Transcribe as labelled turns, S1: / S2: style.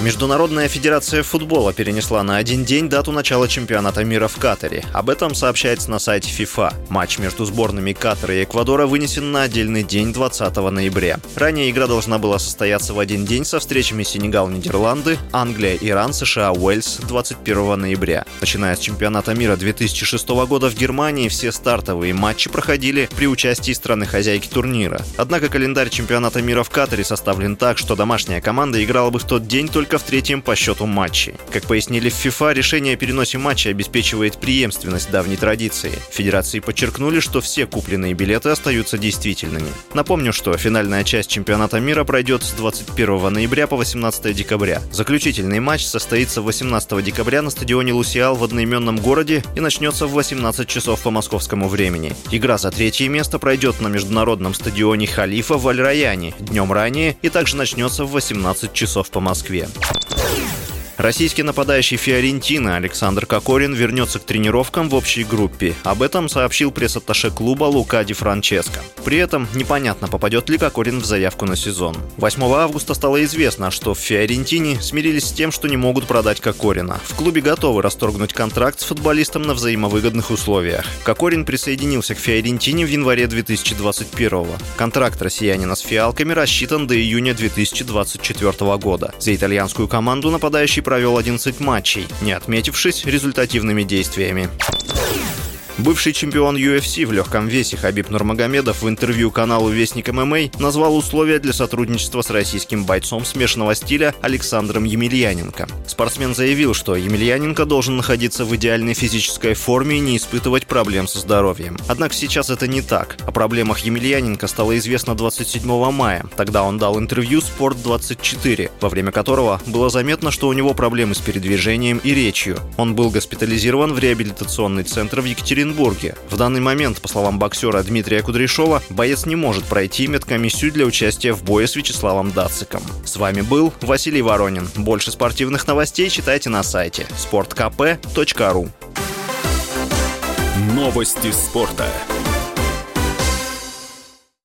S1: Международная федерация футбола перенесла на один день дату начала чемпионата мира в Катаре. Об этом сообщается на сайте FIFA. Матч между сборными Катара и Эквадора вынесен на отдельный день 20 ноября. Ранее игра должна была состояться в один день со встречами Сенегал-Нидерланды, Англия, Иран, США, Уэльс 21 ноября. Начиная с чемпионата мира 2006 года в Германии все стартовые матчи проходили при участии страны-хозяйки турнира. Однако календарь чемпионата мира в Катаре составлен так, что домашняя команда играла бы в тот день только только в третьем по счету матче. Как пояснили в FIFA, решение о переносе матча обеспечивает преемственность давней традиции. Федерации подчеркнули, что все купленные билеты остаются действительными. Напомню, что финальная часть чемпионата мира пройдет с 21 ноября по 18 декабря. Заключительный матч состоится 18 декабря на стадионе Лусиал в одноименном городе и начнется в 18 часов по московскому времени. Игра за третье место пройдет на международном стадионе Халифа в Аль-Раяне днем ранее и также начнется в 18 часов по Москве. Российский нападающий Фиорентина Александр Кокорин вернется к тренировкам в общей группе. Об этом сообщил пресс-атташе клуба Лука Ди Франческо. При этом непонятно, попадет ли Кокорин в заявку на сезон. 8 августа стало известно, что в Фиорентине смирились с тем, что не могут продать Кокорина. В клубе готовы расторгнуть контракт с футболистом на взаимовыгодных условиях. Кокорин присоединился к Фиорентине в январе 2021 -го. Контракт россиянина с фиалками рассчитан до июня 2024 года. За итальянскую команду нападающий провел 11 матчей, не отметившись результативными действиями. Бывший чемпион UFC в легком весе Хабиб Нурмагомедов в интервью каналу Вестник ММА назвал условия для сотрудничества с российским бойцом смешанного стиля Александром Емельяненко. Спортсмен заявил, что Емельяненко должен находиться в идеальной физической форме и не испытывать проблем со здоровьем. Однако сейчас это не так. О проблемах Емельяненко стало известно 27 мая. Тогда он дал интервью «Спорт-24», во время которого было заметно, что у него проблемы с передвижением и речью. Он был госпитализирован в реабилитационный центр в Екатеринбурге Екатеринбурге. В данный момент, по словам боксера Дмитрия Кудряшова, боец не может пройти медкомиссию для участия в бое с Вячеславом Дациком. С вами был Василий Воронин. Больше спортивных новостей читайте на сайте sportkp.ru
S2: Новости спорта.